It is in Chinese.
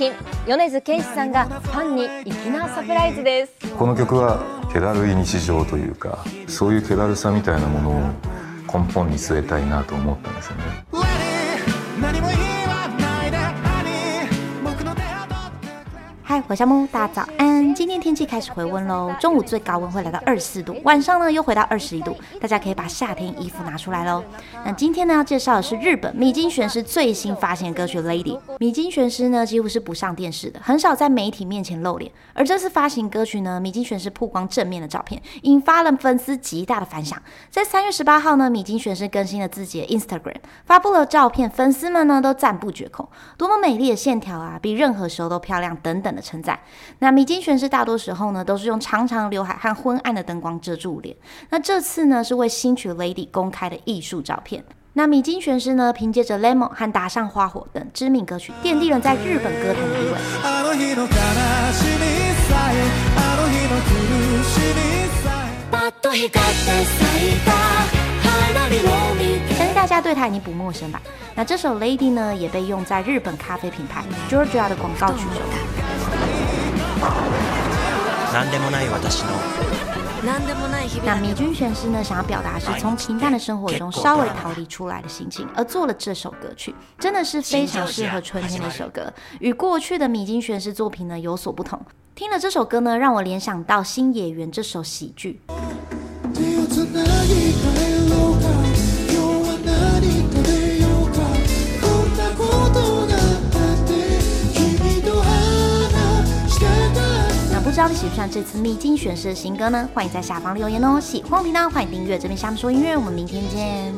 近米津玄師さんがファンに粋なサプライズです。この曲は気だるい日常というかそういう気だるさみたいなものを根本に据えたいなと思ったんですよね。嗨，火小木，大家早安！今天天气开始回温喽，中午最高温会来到二十四度，晚上呢又回到二十一度，大家可以把夏天衣服拿出来喽。那今天呢要介绍的是日本米津玄师最新发行的歌曲《Lady》。米津玄师呢几乎是不上电视的，很少在媒体面前露脸。而这次发行歌曲呢，米津玄师曝光正面的照片，引发了粉丝极大的反响。在三月十八号呢，米津玄师更新了自己的 Instagram，发布了照片，粉丝们呢都赞不绝口，多么美丽的线条啊，比任何时候都漂亮等等的。称赞。那米津玄师大多时候呢，都是用长长刘海和昏暗的灯光遮住脸。那这次呢，是为新曲《Lady》公开的艺术照片。那米津玄师呢，凭借着《Lemon》和《打上花火》等知名歌曲，奠定了在日本歌坛的地位。相信大家对他已经不陌生吧？那这首《Lady》呢，也被用在日本咖啡品牌 Georgia 的广告曲中。那米君玄师呢，想要表达是从平淡的生活中稍微逃离出来的心情，而做了这首歌曲，真的是非常适合春天的一首歌，与过去的米津玄师作品呢有所不同。听了这首歌呢，让我联想到新野原这首喜剧。到底喜不喜欢这次秘境选师的新歌呢？欢迎在下方留言哦！喜欢频道欢迎订阅这边下面说音乐，我们明天见。